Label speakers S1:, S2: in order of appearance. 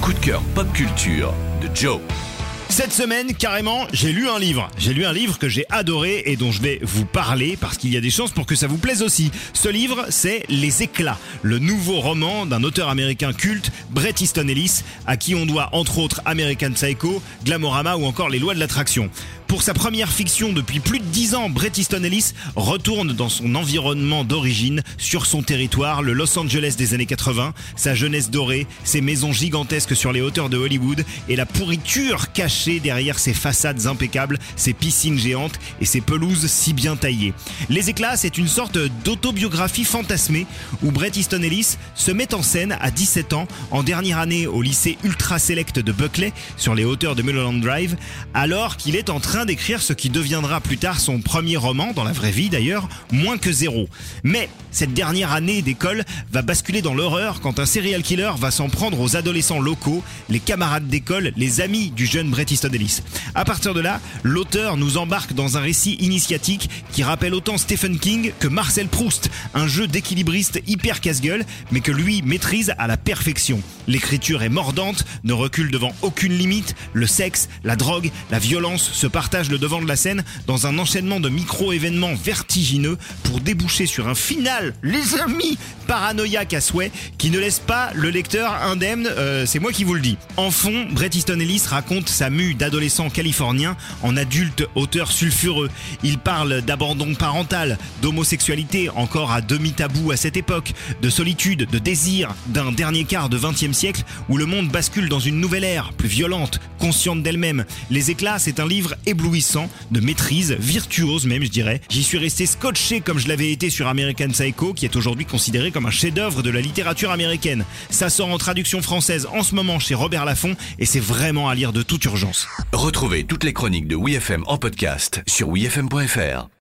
S1: coup de cœur pop culture de Joe.
S2: Cette semaine, carrément, j'ai lu un livre. J'ai lu un livre que j'ai adoré et dont je vais vous parler parce qu'il y a des chances pour que ça vous plaise aussi. Ce livre, c'est Les Éclats, le nouveau roman d'un auteur américain culte, Bret Easton Ellis, à qui on doit entre autres American Psycho, Glamorama ou encore Les Lois de l'attraction. Pour sa première fiction depuis plus de 10 ans, Bret Easton Ellis retourne dans son environnement d'origine, sur son territoire, le Los Angeles des années 80, sa jeunesse dorée, ses maisons gigantesques sur les hauteurs de Hollywood et la pourriture cachée derrière ses façades impeccables, ses piscines géantes et ses pelouses si bien taillées. Les éclats, c'est une sorte d'autobiographie fantasmée où Bret Easton Ellis se met en scène à 17 ans, en dernière année au lycée ultra select de Buckley, sur les hauteurs de Mulholland Drive, alors qu'il est en train d'écrire ce qui deviendra plus tard son premier roman, dans la vraie vie d'ailleurs, Moins que zéro. Mais cette dernière année d'école va basculer dans l'horreur quand un serial killer va s'en prendre aux adolescents locaux, les camarades d'école, les amis du jeune Bret Easton Ellis. À partir de là, l'auteur nous embarque dans un récit initiatique qui rappelle autant Stephen King que Marcel Proust, un jeu d'équilibriste hyper casse-gueule, mais que lui maîtrise à la perfection. L'écriture est mordante, ne recule devant aucune limite, le sexe, la drogue, la violence se partagent le devant de la scène dans un enchaînement de micro-événements vertigineux pour déboucher sur un final, les amis, paranoïaque à souhait, qui ne laisse pas le lecteur indemne, euh, c'est moi qui vous le dis. En fond, Bret Easton Ellis raconte sa mue d'adolescent californien en adulte auteur sulfureux. Il parle d'abandon parental, d'homosexualité encore à demi tabou à cette époque, de solitude, de désir, d'un dernier quart de 20e siècle où le monde bascule dans une nouvelle ère, plus violente, consciente d'elle-même. Les éclats, c'est un livre éblouissant, de maîtrise, virtuose même je dirais. J'y suis resté scotché comme je l'avais été sur American Psycho, qui est aujourd'hui considéré comme un chef-d'œuvre de la littérature américaine. Ça sort en traduction française en ce moment chez Robert Laffont et c'est vraiment à lire de toute urgence.
S1: Retrouvez toutes les chroniques de WeFM en podcast sur wefm.fr.